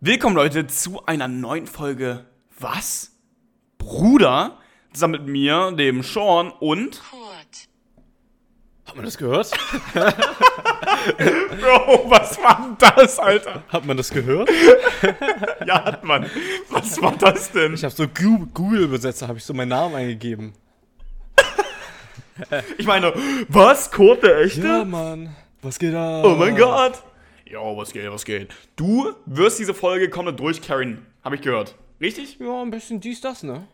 Willkommen Leute zu einer neuen Folge Was? Bruder? Zusammen mit mir, dem Sean und Kurt. Hat man das gehört? Bro, was war denn das, Alter? Hat man das gehört? Ja, hat man. Was war das denn? Ich habe so Google-Übersetzer, habe ich so meinen Namen eingegeben. Ich meine, was? Kurt der Echte? Ja, Mann. Was geht da? Oh mein Gott. Jo, was geht, was geht? Du wirst diese Folge komplett durchcarryen, habe ich gehört. Richtig? Ja, ein bisschen dies, das, ne?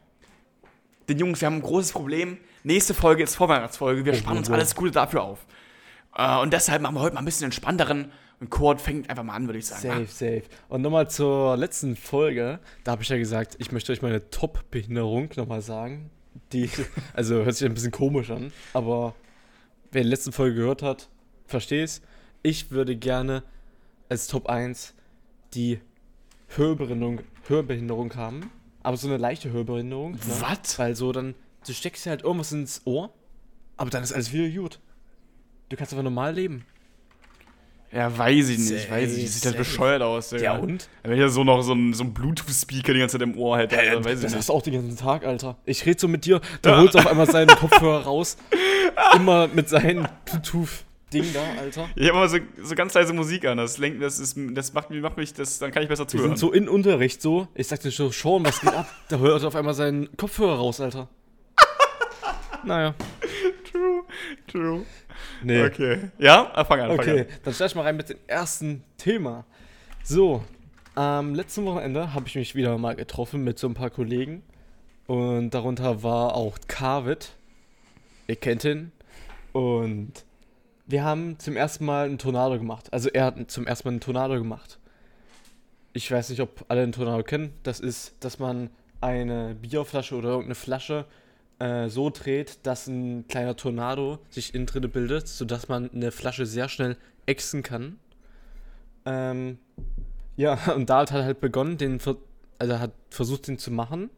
Den Jungs, wir haben ein großes Problem. Nächste Folge ist Vorweihnachtsfolge. Wir spannen uns oh. alles Gute dafür auf. Äh, und deshalb machen wir heute mal ein bisschen entspannteren. Und Kurt fängt einfach mal an, würde ich sagen. Safe, safe. Und nochmal zur letzten Folge. Da habe ich ja gesagt, ich möchte euch meine Top-Behinderung nochmal sagen. Die, also hört sich ein bisschen komisch an, aber wer die letzte Folge gehört hat, versteh's. Ich würde gerne als Top 1 die Hörbehinderung, Hörbehinderung haben. Aber so eine leichte Hörbehinderung. Ne? Was? Weil so dann, du steckst dir halt irgendwas ins Ohr, aber dann ist alles wieder gut. Du kannst einfach normal leben. Ja, weiß ich nicht. Safe, weiß ich nicht. Sieht das safe. bescheuert aus, Digga. Ja, und? Wenn ich ja so noch so ein, so Bluetooth-Speaker die ganze Zeit im Ohr hätte, Alter, weiß ich das nicht. hast du auch den ganzen Tag, Alter. Ich rede so mit dir, da holt auf einmal seinen Kopfhörer raus. Immer mit seinem Bluetooth-Ding da, Alter. Ich habe immer so, so ganz leise Musik an. Das, lenkt, das, ist, das macht, mich- macht mich, das, dann kann ich besser Wir zuhören. sind so in Unterricht so. Ich sagte schon, Sean, was geht ab? Da hört auf einmal seinen Kopfhörer raus, Alter. Naja. True, true. Nee. Okay. Ja? Ah, fang an, fang Okay, an. dann starte ich mal rein mit dem ersten Thema. So, am letzten Wochenende habe ich mich wieder mal getroffen mit so ein paar Kollegen. Und darunter war auch Carvit. Ihr kennt ihn. Und wir haben zum ersten Mal einen Tornado gemacht. Also er hat zum ersten Mal einen Tornado gemacht. Ich weiß nicht, ob alle einen Tornado kennen. Das ist, dass man eine Bierflasche oder irgendeine Flasche äh, so dreht, dass ein kleiner Tornado sich innen drinne bildet, sodass man eine Flasche sehr schnell ächzen kann. Ähm, ja, und da hat halt begonnen, den, also hat versucht, den zu machen.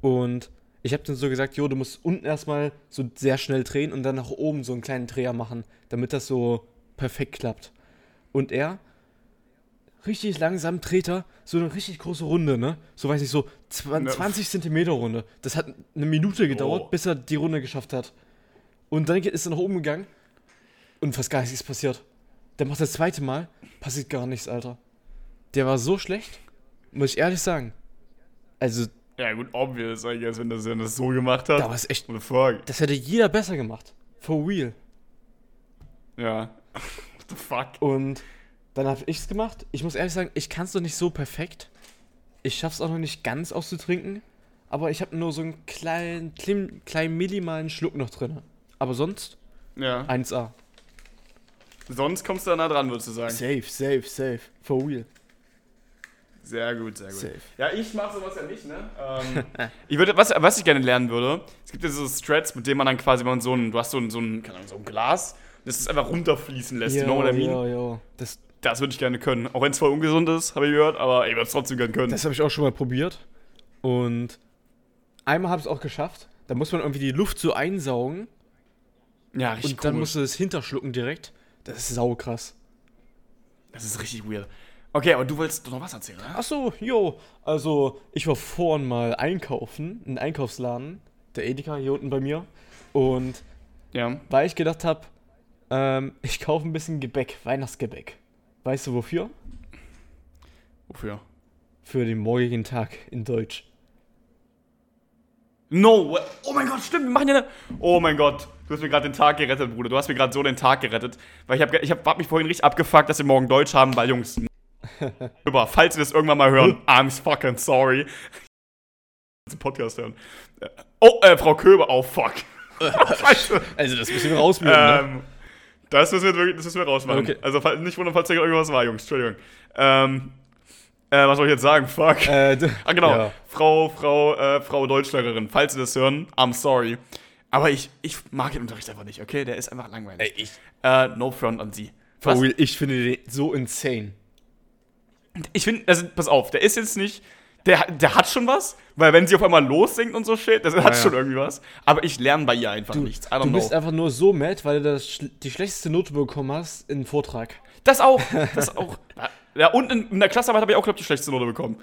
Und ich habe dann so gesagt, jo, du musst unten erstmal so sehr schnell drehen und dann nach oben so einen kleinen Dreher machen, damit das so perfekt klappt. Und er, richtig langsam dreht er so eine richtig große Runde, ne? So weiß ich, so 20, Ne. 20 Zentimeter Runde. Das hat eine Minute gedauert, Oh. bis er die Runde geschafft hat. Und dann ist er nach oben gegangen und fast gar nichts ist passiert. Der macht das zweite Mal, passiert gar nichts, Alter. Der war so schlecht, muss ich ehrlich sagen. Also, Ja, gut, obvious, I guess, wenn das, wenn das so gemacht hat. da war es echt. The fuck? Das hätte jeder besser gemacht. For real. Ja. What the fuck? Und dann habe ich's gemacht. Ich muss ehrlich sagen, ich kann es noch nicht so perfekt. Ich schaff's auch noch nicht ganz auszutrinken. Aber ich habe nur so einen kleinen, kleinen, kleinen minimalen Schluck noch drin. Aber sonst Ja. 1A. Sonst kommst du da nah dran, würdest du sagen. Safe, safe, safe. For real. Sehr gut, sehr gut. Safe. Ja, ich mache sowas ja nicht, ne? Ähm, ich würde, was, was ich gerne lernen würde, es gibt ja so Strats, mit denen man dann quasi, man so ein, du hast so ein, so ein, keine Ahnung, so ein Glas, das ist einfach runterfließen lässt, you know what I mean? ja, ja. Das, Das würde ich gerne können. Auch wenn es voll ungesund ist, habe ich gehört, aber ich würde es trotzdem gerne können. Das habe ich auch schon mal probiert. Und einmal habe ich es auch geschafft. Da muss man irgendwie die Luft so einsaugen ja, richtig und dann komisch. musst du das hinterschlucken direkt. Das ist saukrass. Das ist richtig weird. Okay, aber du wolltest doch noch was erzählen, oder? Ach so, jo. Also, ich war vorhin mal einkaufen, in einen Einkaufsladen, der Edeka hier unten bei mir. Und Ja. weil ich gedacht habe, ähm, ich kaufe ein bisschen Gebäck, Weihnachtsgebäck. Weißt du wofür? Wofür? Für den morgigen Tag in Deutsch. No way. Oh mein Gott, stimmt, wir machen ja eine. Oh mein Gott, du hast mir gerade den Tag gerettet, Bruder. Du hast mir gerade so den Tag gerettet. Weil ich habe ich hab, hab mich vorhin richtig abgefuckt, dass wir morgen Deutsch haben, weil Jungs. Über, falls ihr das irgendwann mal hören, I'm fucking sorry. Podcast hören. Äh, Oh, äh, Frau Köber, oh fuck. Scheiße. Also, das müssen wir rausblenden, ne? Ähm, das müssen wir wirklich, das müssen wir rausmachen. Okay. Also nicht wundern, falls da irgendwas war, Jungs. Entschuldigung. Ähm, äh, was soll ich jetzt sagen? Fuck. Äh, Ah, genau. Ja. Frau, Frau, äh, Frau Deutschlehrerin, falls Sie das hören, I'm sorry. Aber ich, ich mag den Unterricht einfach nicht, okay? Der ist einfach langweilig. Ey, ich. Äh, no front an Sie. Was? ich finde den so insane. Ich finde, also, pass auf, der ist jetzt nicht, der, der hat schon was, weil wenn sie auf einmal lossingt und so shit, das hat ja. schon irgendwie was. Aber ich lerne bei ihr einfach Du, nichts. I don't du bist know. einfach nur so mad, weil du das, die schlechteste Note bekommen hast in Vortrag. Das auch, das auch. Ja, und in, in der Klassearbeit habe ich auch, glaube ich, die schlechteste Note bekommen.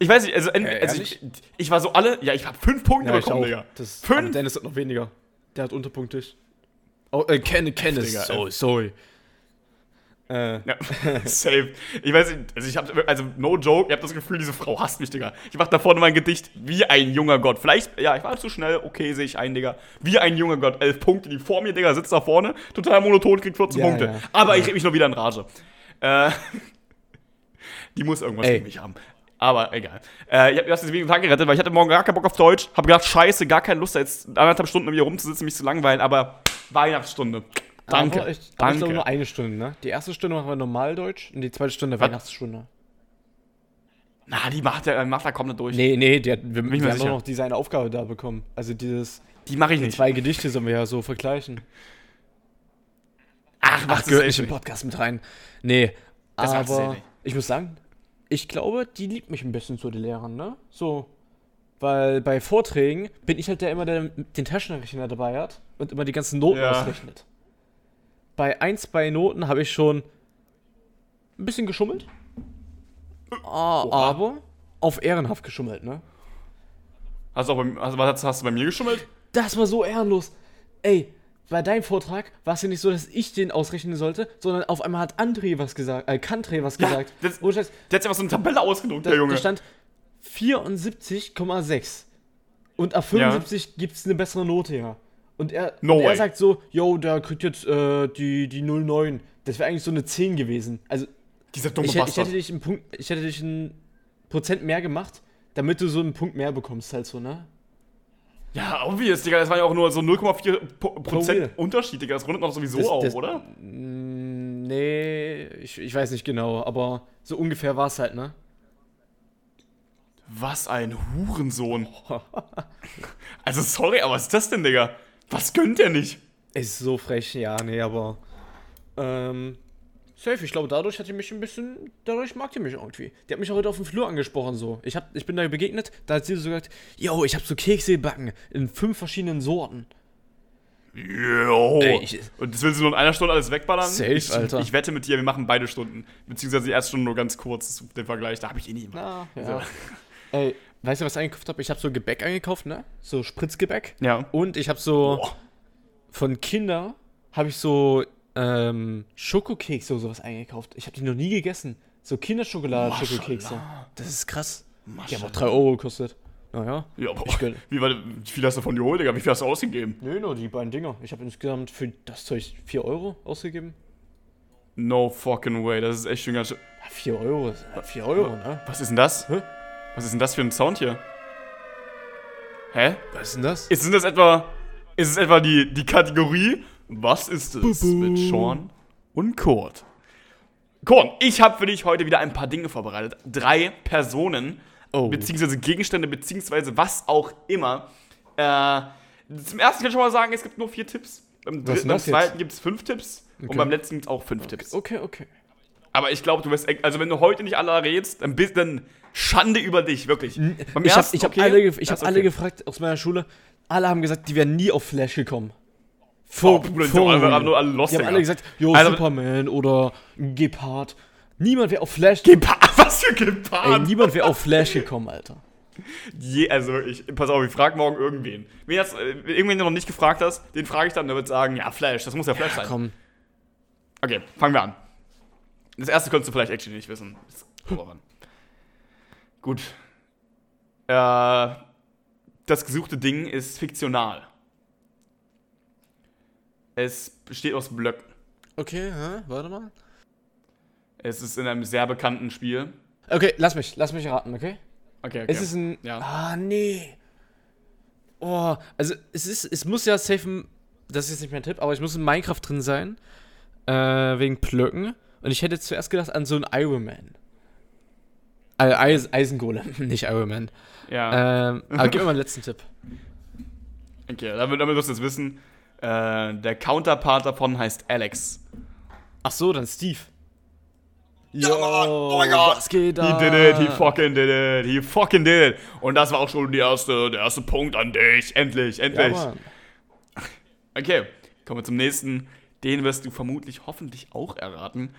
Ich weiß nicht, also, en- Äh, also ich, ich war so alle, ja, ich habe fünf Punkte bekommen, Digga. Das, Fünf? Dennis hat noch weniger. Der hat unterpunktig. Oh, äh, Ken, Kenneth. Digga, So, ey. sorry. Äh, Ja, safe. Ich weiß nicht, also ich habe, also no joke, ich habe das Gefühl, diese Frau hasst mich, Digga. Ich mach da vorne mein Gedicht wie ein junger Gott. Vielleicht, ja, ich war zu schnell, okay, sehe ich ein, Digga. Wie ein junger Gott. Elf Punkte, die vor mir, Digga, sitzt da vorne, total monoton, kriegt 14 Ja, Punkte. ja. Aber ich rede mich nur wieder in Rage. Äh, die muss irgendwas Ey. gegen mich haben. Aber egal. Äh, ich habe deswegen den Tag gerettet, weil ich hatte morgen gar keinen Bock auf Deutsch. Hab gedacht, scheiße, gar keine Lust, da jetzt anderthalb Stunden mit mir rumzusitzen, mich zu langweilen. Aber Weihnachtsstunde. Danke. Aber ich, aber ich glaube Danke. nur eine Stunde, ne? Die erste Stunde machen wir Normaldeutsch und die zweite Stunde Was? Weihnachtsstunde. Na, die macht er, macht er komplett durch. Nee, nee, die hat, wir, ich wir mir haben sicher. doch noch diese eine Aufgabe da bekommen. Also dieses Die mache ich nicht. zwei Gedichte sollen wir ja so vergleichen. Ach, Ach, gehört nicht im Podcast mit rein. Nee, Das macht aber ich muss sagen, ich glaube, die liebt mich ein bisschen so, die Lehrerin, ne? So, weil bei Vorträgen bin ich halt der immer, der den Taschenrechner dabei hat und immer die ganzen Noten Ja. ausrechnet. Bei ein, zwei Noten habe ich schon ein bisschen geschummelt. Ah, aber auf ehrenhaft geschummelt, ne? Hast du, auch bei, was hast, hast du bei mir geschummelt? Das war so ehrenlos. Ey, bei deinem Vortrag war es ja nicht so, dass ich den ausrechnen sollte, sondern auf einmal hat André was gesagt, äh, Kantré was Ja, gesagt. das- Scheiß, Der hat sich einfach so eine Tabelle ausgedruckt, da, der Junge. da stand 74,6. Und ab 75 gibt es eine bessere Note, ja. Und er, No und er sagt so, yo, der kriegt jetzt äh, die, die 09. Das wäre eigentlich so eine 10 gewesen. Also Dieser dumme ich, hätte- ich Bastard. hätte dich einen Punkt, ich hätte dich ein Prozent mehr gemacht, damit du so einen Punkt mehr bekommst, halt so, ne? ja, obvious, Digga. Das war ja auch nur so 0,4 Po- Promille. Prozent Unterschied, Digga. Das rundet noch sowieso Das- auf, das- oder? Mm, Nee, ich, ich weiß nicht genau, aber so ungefähr war es halt, ne? Was ein Hurensohn. also, sorry, aber was ist das denn, Digga? Was gönnt der nicht? Ist so frech, ja, nee, aber. Ähm. Safe, ich glaube, dadurch hat die mich ein bisschen. Dadurch mag die mich irgendwie. Die hat mich auch heute auf dem Flur angesprochen, so. Ich, hab, ich bin da begegnet, da hat sie so gesagt: Yo, ich hab so Kekse gebacken in fünf verschiedenen Sorten. Jo. Ey, ich- Und das willst du nur in einer Stunde alles wegballern? Safe, ich, Alter. Ich wette mit dir, wir machen beide Stunden. Beziehungsweise die erste Stunde nur ganz kurz, den Vergleich. Da habe ich eh nicht immer. Na, ja. Ey, weißt du, was ich eingekauft habe? Ich habe so Gebäck eingekauft, ne? So Spritzgebäck. Ja. Und ich habe so. Boah. Von Kinder habe ich so ähm, Schokokekse oder sowas eingekauft. Ich habe die noch nie gegessen. So Kinderschokolade-Schokokekse. Das ist krass. Die haben auch 3 Euro gekostet. Naja. Ja, boah. Ich gönn- Wie, war, wie viel hast du von dir geholt, Digga? Wie viel hast du ausgegeben? Nö, nur die beiden Dinger. Ich habe insgesamt für das Zeug 4 Euro ausgegeben. No fucking way. Das ist echt schon ganz schön. Ja, 4 Euro. ist- ja, 4 Euro, ne? Was ist denn das? Hä? Was ist denn das für ein Sound hier? Hä? Was ist denn das? Ist denn das etwa. Ist es etwa die, die Kategorie? Was ist es mit Sean und Kurt? Kurt, ich habe für dich heute wieder ein paar Dinge vorbereitet. Drei Personen, Oh. beziehungsweise Gegenstände, beziehungsweise was auch immer. Äh, zum ersten kann ich schon mal sagen, es gibt nur vier Tipps. Beim, dritten, beim zweiten gibt es fünf Tipps. Und Okay. beim letzten gibt es auch fünf Tipps. Okay, okay. Aber ich glaube, du wirst. Also, wenn du heute nicht alle errätst, dann bist dann Schande über dich, wirklich. Beim Ich habe hab okay, alle, ich hab alle okay. gefragt aus meiner Schule. Alle haben gesagt, die wären nie auf Flash gekommen. Oh, Vor, Bruder, die sind alle, alle, nur alle lost, Die haben alle gesagt, jo, Also- Superman oder Gepard. Niemand wäre auf Flash Gepard, was für Ey, Gepard? niemand wäre auf Flash gekommen, Alter. Je, also, ich, pass auf, ich frage morgen irgendwen. Wen hast, äh, irgendwen, den du noch nicht gefragt hast, den frage ich dann, der wird sagen, ja, Flash, das muss ja Flash sein. Komm. Okay, fangen wir an. Das erste könntest du vielleicht actually nicht wissen. Gut. Äh, das gesuchte Ding ist fiktional. Es besteht aus Blöcken. Okay, hä? warte mal. Es ist in einem sehr bekannten Spiel. Okay, lass mich, lass mich raten, okay? Okay, okay. Es ist ein. Ja. Ah, nee. Oh, also es ist, es muss ja safe, das ist jetzt nicht mein Tipp, aber es muss in Minecraft drin sein. Äh, wegen Plöcken. Und ich hätte zuerst gedacht an so einen Iron Man. Eis, Eisengolem, nicht Iron Man. ja. Ähm, aber gib mir mal den letzten Tipp. Okay, damit, damit wirst du jetzt wissen. Äh, der Counterpart davon heißt Alex. Ach so, dann Steve. Yo. Oh mein Gott. was geht He da? did it, he fucking did it, he fucking did it. Und das war auch schon die erste, der erste Punkt an dich. Endlich, Ja, endlich. Mann. okay, kommen wir zum nächsten. Den wirst du vermutlich hoffentlich auch erraten.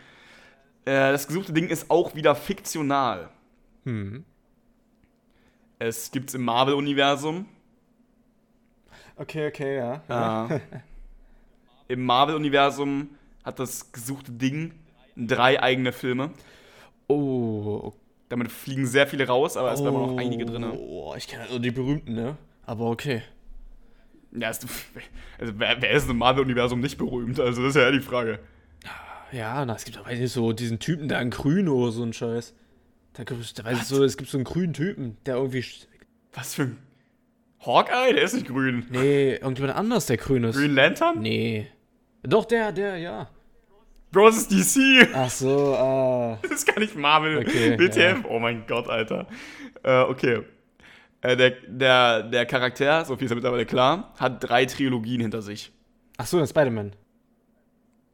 Äh, das gesuchte Ding ist auch wieder fiktional. Hm. Es gibt's im Marvel-Universum. Okay, okay, ja. Äh, Im Marvel-Universum hat das gesuchte Ding drei eigene Filme. Oh, Damit fliegen sehr viele raus, aber es bleiben auch noch einige drin. Oh, ich kenne halt nur die berühmten, ne? Aber okay. Ja, ist, also wer, wer ist im Marvel-Universum nicht berühmt? Also das ist ja die Frage. Ja, na, es gibt doch weiß nicht, so diesen Typen da in Grün oder so ein Scheiß. Da gibt es, da weiß ich so, es gibt so einen grünen Typen, der irgendwie. Was für ein... Hawkeye? Der ist nicht grün. Nee, irgendjemand anders, der grün ist. Green Lantern? Nee. Doch, der, der, ja. Bro, das ist DC. Ach so, ah. Das ist gar nicht Marvel. Okay, WTF? Oh mein Gott, Alter. Äh, okay. Äh, der, der, der Charakter, so viel ist ja mittlerweile klar, hat drei Trilogien hinter sich. Ach so, der Spider-Man.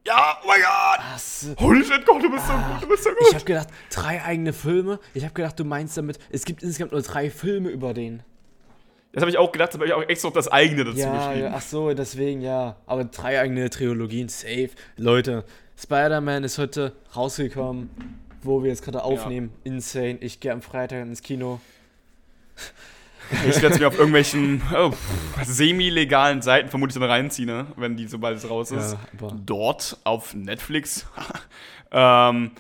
Ja, oh mein Gott! So. Holy shit, Gott, du bist so gut, du bist so Ich gut. hab gedacht, drei eigene Filme. Ich hab gedacht, du meinst damit, es gibt insgesamt nur drei Filme über den. Das habe ich auch gedacht, das habe ich auch extra auf das eigene dazu Ja, geschrieben. ja, ach so, deswegen ja. Aber drei eigene Trilogien, safe. Leute, Spider-Man ist heute rausgekommen, wo wir jetzt gerade aufnehmen. Insane. Ich gehe am Freitag ins Kino. Ich werde es mir auf irgendwelchen oh, semi-legalen Seiten vermutlich dann reinziehen, ne? wenn die sobald es raus ist. Ja, Dort auf Netflix. ähm,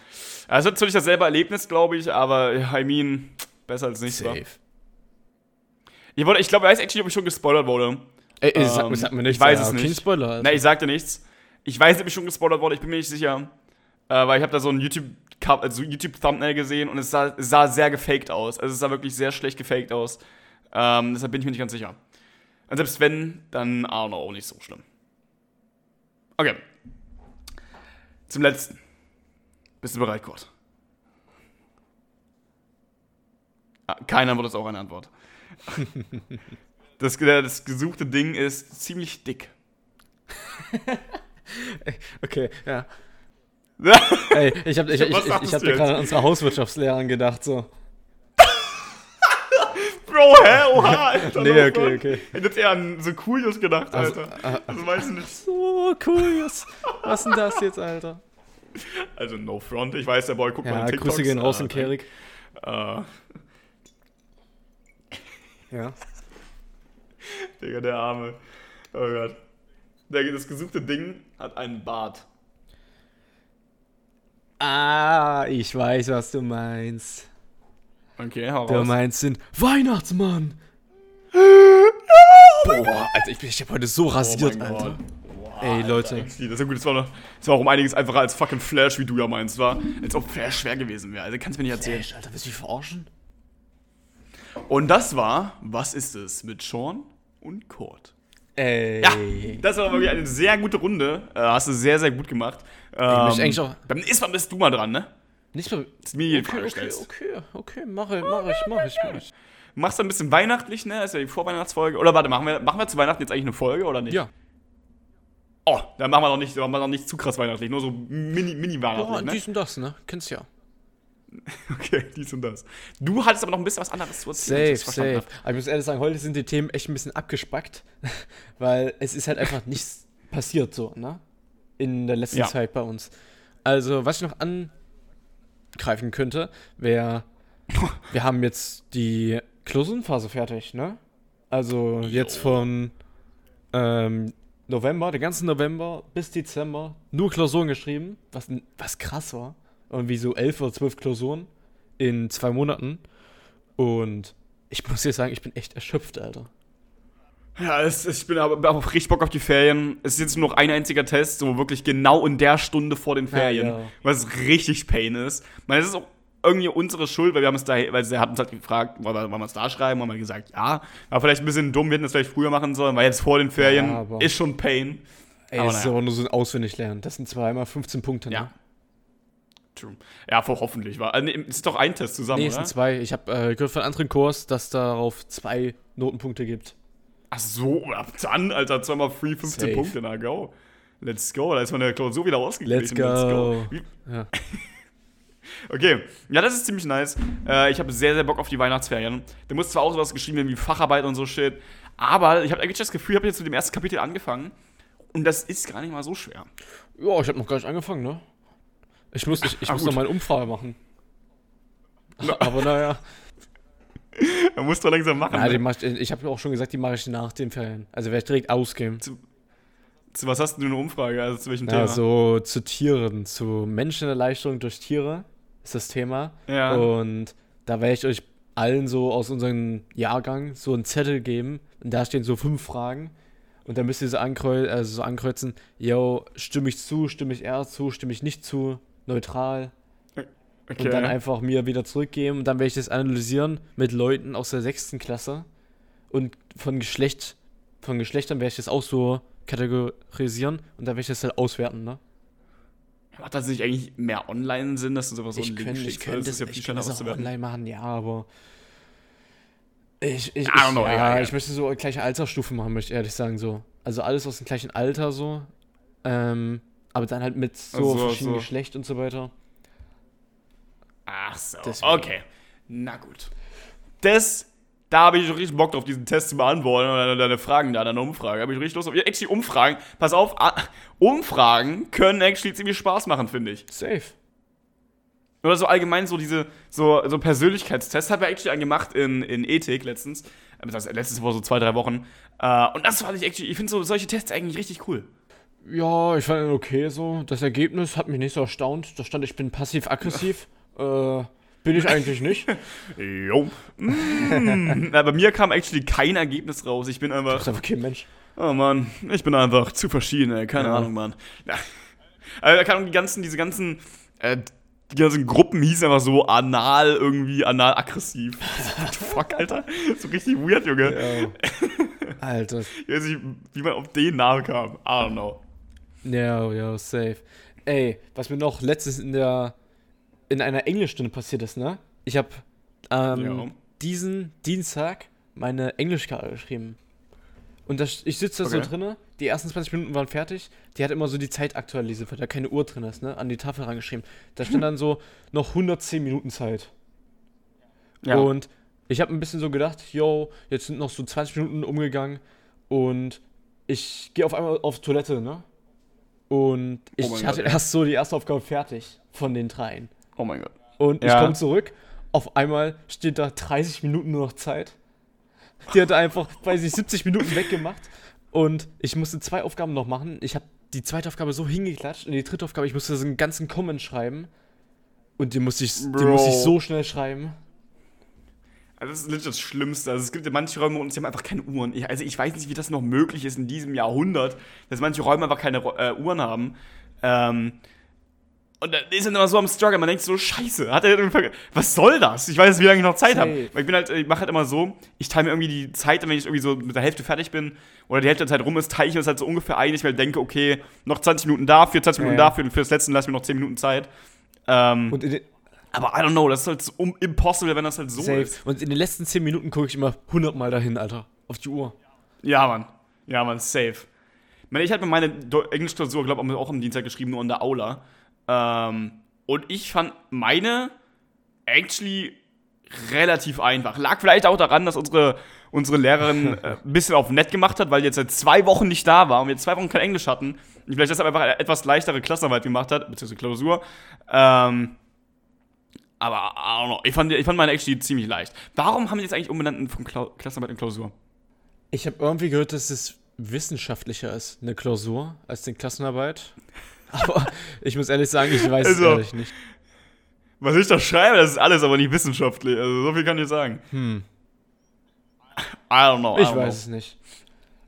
also natürlich dasselbe Erlebnis, glaube ich, aber I mean, besser als nichts. Safe. Ich, wollte- ich glaube, ich weiß actually, ob ich schon gespoilert wurde. Ey, ey, sag, Ähm, sag mir nichts. ich weiß ja, es nicht. Spoiler. Alter. Nein, ich sagte nichts. Ich weiß nicht, ob ich schon gespoilert wurde, ich bin mir nicht sicher. Äh, weil ich habe da so ein YouTube, also YouTube Thumbnail gesehen und es sah, es sah sehr gefaked aus. Also es sah wirklich sehr schlecht gefaked aus. Ähm, deshalb bin ich mir nicht ganz sicher. Und selbst wenn, dann I don't know, auch nicht so schlimm. Okay. Zum letzten. Bist du bereit, Kurt? Ah, keine Antwort ist auch eine Antwort. das, das gesuchte Ding ist ziemlich dick. Okay, ja. Ey, ich hab, ich, ich, ich, ich hab gerade an unsere Hauswirtschaftslehrerin gedacht, so. Bro, hä? Oha, Alter. Nee, okay, okay. Ich hätte eher an so Kulius gedacht, Also, Alter. Also, weiß ich nicht. So cool. Was, denn das jetzt, Alter? Also, no front. Ich weiß, der Boy guckt Ja, mal TikToks. Grüße gehen raus an Kerik. Äh, Ja. Digga, der Arme. Oh Gott. Der, das gesuchte Ding hat einen Bart. Ah, ich weiß, was du meinst. Okay, hau Du raus. meinst den Weihnachtsmann. Boah, Alter, ich, bin- ich hab heute so rasiert, Oh Alter. Boah, Ey, Leute. Alter. Das ist ja gut, das war, noch, das war auch um einiges einfacher als fucking Flash, wie du ja meinst, war. Als ob Flash schwer gewesen wäre. Also kannst du mir nicht erzählen. Echt, Alter, willst du mich verarschen? Und das war, was ist es, mit Sean und Kurt. Ey. Ja, das war wirklich eine sehr gute Runde. Äh, hast du sehr, sehr gut gemacht. Ähm, möchte eigentlich auch- Beim nächsten Mal bist du mal dran, ne? Nicht mal. Die Okay, okay, okay, okay, mach ich, mach ich, mach ich, mach ich. Machst du ein bisschen weihnachtlich, ne? Ist ja die Vorweihnachtsfolge. Oder warte, machen wir, machen wir zu Weihnachten jetzt eigentlich eine Folge oder nicht? Ja. Oh, dann machen wir noch nicht, machen wir noch nicht zu krass weihnachtlich. Nur so mini, mini weihnachtlich, ne? dies und das, ne? Kennst ja. Okay, dies und das. Du hattest aber noch ein bisschen was anderes zu erzählen. Safe, safe. Aber ich muss ehrlich sagen, heute sind die Themen echt ein bisschen abgespackt, weil es ist halt einfach nichts passiert so, ne? In der letzten Ja. Zeit bei uns. Also, was ich noch angreifen könnte, wäre, wir haben jetzt die Klausurenphase fertig, ne? Also jetzt von ähm, November, den ganzen November bis Dezember, nur Klausuren geschrieben, was, was krass war. Irgendwie so elf oder zwölf Klausuren in zwei Monaten. Und ich muss dir sagen, ich bin echt erschöpft, Alter. Ja, es, ich bin aber aber auch richtig Bock auf die Ferien. Es ist jetzt nur noch ein einziger Test, so wirklich genau in der Stunde vor den Ferien, ja. was richtig Pain ist. Ich meine, es ist auch irgendwie unsere Schuld, weil wir haben es da, weil sie hat uns halt gefragt, wollen wir, wollen wir es da schreiben, haben wir gesagt, ja. War vielleicht ein bisschen dumm, wir hätten es vielleicht früher machen sollen, weil jetzt vor den Ferien Ja, ist schon Pain. Ey, Aber das ist naja. aber nur so ein Auswendiglernen. Das sind zweimal 15 Punkte, ne? Ja. True. Ja, hoffentlich war. Also, nee, es ist doch ein Test zusammen, Nee, es sind zwei. Ich habe äh, gehört von einem anderen Kurs, dass darauf zwei Notenpunkte gibt. Ach so, ab dann, Alter, zweimal free 15 Safe. Punkte, na go. Let's go, da ist meine Klausur wieder ausgeglichen. Let's go. Wie, Ja. Okay, ja, das ist ziemlich nice. Äh, ich habe sehr, sehr Bock auf die Weihnachtsferien. Da muss zwar auch sowas geschrieben werden wie Facharbeit und so Shit, aber ich habe eigentlich das Gefühl, ich habe jetzt mit dem ersten Kapitel angefangen und das ist gar nicht mal so schwer. Ja, ich habe noch gar nicht angefangen, ne? Ich muss, ich, ich Ah, muss gut. noch mal eine Umfrage machen. Aber naja. Man muss doch langsam machen. Ja, ne? mach ich ich habe auch schon gesagt, die mache ich nach den Ferien. Also werde ich direkt ausgehen. Zu was hast du eine Umfrage? Also zu welchem Ja, Thema? so zu Tieren, zu Menschenerleichterung durch Tiere ist das Thema. Ja. Und da werde ich euch allen so aus unserem Jahrgang so einen Zettel geben. Und da stehen so fünf Fragen. Und dann müsst ihr so, ankreu also so ankreuzen, yo, stimme ich zu, stimme ich eher zu, stimme ich nicht zu, neutral. Okay. Und dann einfach mir wieder zurückgeben. Und dann werde ich das analysieren mit Leuten aus der sechsten Klasse. Und von Geschlecht, von Geschlechtern werde ich das auch so kategorisieren. Und dann werde ich das halt auswerten, ne? Macht das nicht eigentlich mehr online Sinn, dass du sowas so ich Link könnte, ich könnte Das ich könnte das auch auszuwerten. online machen, ja, aber ich, ich, ich, know, ja, ja, ja. ich möchte so gleiche Altersstufe machen, möchte ich ehrlich sagen, so. Also alles aus dem gleichen Alter so, ähm, aber dann halt mit so Also, verschiedenen so. Geschlecht und so weiter. Ach so, Deswegen. okay. Na gut. Das, da habe ich richtig Bock drauf, diesen Test zu beantworten oder deine Fragen da, deine Umfrage. Habe ich richtig Lust auf. Ja, actually, Umfragen, pass auf, ah, Umfragen können actually ziemlich Spaß machen, finde ich. Safe. Oder so allgemein so diese, so, so Persönlichkeitstests. Habe ich actually einen gemacht in, in Ethik letztens. Äh, Das heißt, letztes vor so zwei, drei Wochen. Äh, und das fand ich actually, ich finde so solche Tests eigentlich richtig cool. Ja, ich fand ihn okay so. Das Ergebnis hat mich nicht so erstaunt. Da stand, ich bin passiv-aggressiv. äh, bin ich eigentlich nicht. Jo. Mm. Na, bei mir kam actually kein Ergebnis raus. Ich bin Das einfach. ist einfach kein Mensch. Oh Mann, ich bin einfach zu verschieden, ey. Keine Ja. Ahnung, Mann. Ja. Also, die ganzen, diese ganzen, äh, die ganzen Gruppen hießen einfach so anal irgendwie, anal aggressiv. What the fuck, Alter? So richtig weird, Junge. Ja. Alter. Ich weiß nicht, wie man auf den Namen kam. I don't know. Ja, ja, safe. Ey, was mir noch letztens in der in einer Englischstunde passiert ist, ne? Ich habe ähm, Ja. diesen Dienstag meine Englischkarte geschrieben. Und das, ich sitze da Okay. so drinne, die ersten 20 Minuten waren fertig. Die hat immer so die Zeit aktualisiert, weil da keine Uhr drin ist, ne? An die Tafel rangeschrieben. Da stand dann so noch 110 Minuten Zeit. Ja. Und ich habe ein bisschen so gedacht, yo, jetzt sind noch so 20 Minuten umgegangen und ich gehe auf einmal auf Toilette, ne? Und ich Oh hatte Gott, erst so die erste Aufgabe fertig von den dreien. Oh mein Gott. Und ich Ja. komme zurück, auf einmal steht da 30 Minuten nur noch Zeit. Die hat einfach, weiß ich, 70 Minuten weggemacht. Und ich musste zwei Aufgaben noch machen. Ich habe die zweite Aufgabe so hingeklatscht und die dritte Aufgabe, ich musste so einen ganzen Comment schreiben. Und die musste ich, die musste ich so schnell schreiben. Also das ist legit das Schlimmste. Also es gibt ja manche Räume und sie haben einfach keine Uhren. Ich, also ich weiß nicht, wie das noch möglich ist in diesem Jahrhundert, dass manche Räume einfach keine äh, Uhren haben. Ähm, und dann ist dann immer so am Struggle. Man denkt so, scheiße, hat er verge- was soll das? Ich weiß, wie lange ich noch Zeit habe. Weil ich bin halt, ich mache halt immer so, ich teile mir irgendwie die Zeit, wenn ich irgendwie so mit der Hälfte fertig bin oder die Hälfte der Zeit rum ist, teile ich mir das halt so ungefähr ein. Ich weil ich denke, okay, noch 20 Minuten dafür, 20 Minuten Ja, ja. dafür und für das letzte lass mir noch 10 Minuten Zeit. Ähm, Und aber I don't know, das ist halt so impossible, wenn das halt so safe. ist. Und in den letzten 10 Minuten gucke ich immer 100 Mal dahin, Alter. Auf die Uhr. Ja, Mann. Ja, Mann, safe. Ich meine, ich hatte mir meine Englischklausur, glaube ich, auch am Dienstag geschrieben, nur in der Aula. Ähm, und ich fand meine actually relativ einfach. Lag vielleicht auch daran, dass unsere, unsere Lehrerin äh, ein bisschen auf nett gemacht hat, weil die jetzt seit zwei Wochen nicht da war und wir jetzt zwei Wochen kein Englisch hatten. Und vielleicht deshalb einfach eine etwas leichtere Klassenarbeit gemacht hat, beziehungsweise Klausur. Ähm, aber, I don't know, ich fand, ich fand meine actually ziemlich leicht. Warum haben die jetzt eigentlich umbenannt von Klau Klassenarbeit in Klausur? Ich habe irgendwie gehört, dass es wissenschaftlicher ist, eine Klausur, als eine Klassenarbeit. Aber ich muss ehrlich sagen, ich weiß Also, es ehrlich nicht. Was ich da schreibe, das ist alles aber nicht wissenschaftlich. Also so viel kann ich sagen. Hm. I don't know. I Ich don't weiß know. es nicht.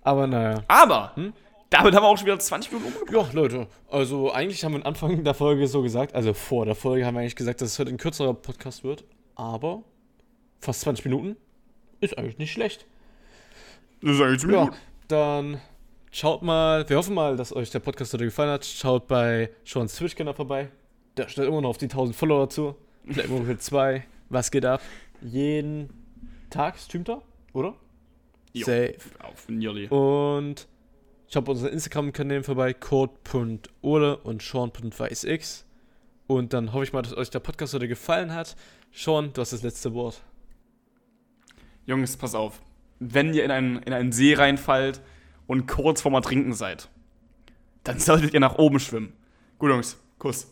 Aber naja. Aber Hm? damit haben wir auch schon wieder 20 Minuten umgebracht. Ja, Leute, also eigentlich haben wir am Anfang der Folge so gesagt, also vor der Folge haben wir eigentlich gesagt, dass es heute ein kürzerer Podcast wird. Aber fast 20 Minuten ist eigentlich nicht schlecht. Das ist eigentlich ziemlich Ja, gut. dann Schaut mal, wir hoffen mal, dass euch der Podcast heute gefallen hat. Schaut bei Sean's Twitch-Kanal vorbei. Der stellt immer noch auf die 1000 Follower zu. Black 2, was geht ab? Jeden Tag streamt er, oder? Jo, Safe. Auf Nierli. Und schaut bei unseren Instagram-Kanälen vorbei, code.ole und sean.weißx. Und dann hoffe ich mal, dass euch der Podcast heute gefallen hat. Sean, du hast das letzte Wort. Jungs, pass auf. Wenn ihr in einen, in einen See reinfallt, und kurz vorm Ertrinken seid, dann solltet ihr nach oben schwimmen. Gut, Jungs, Kuss.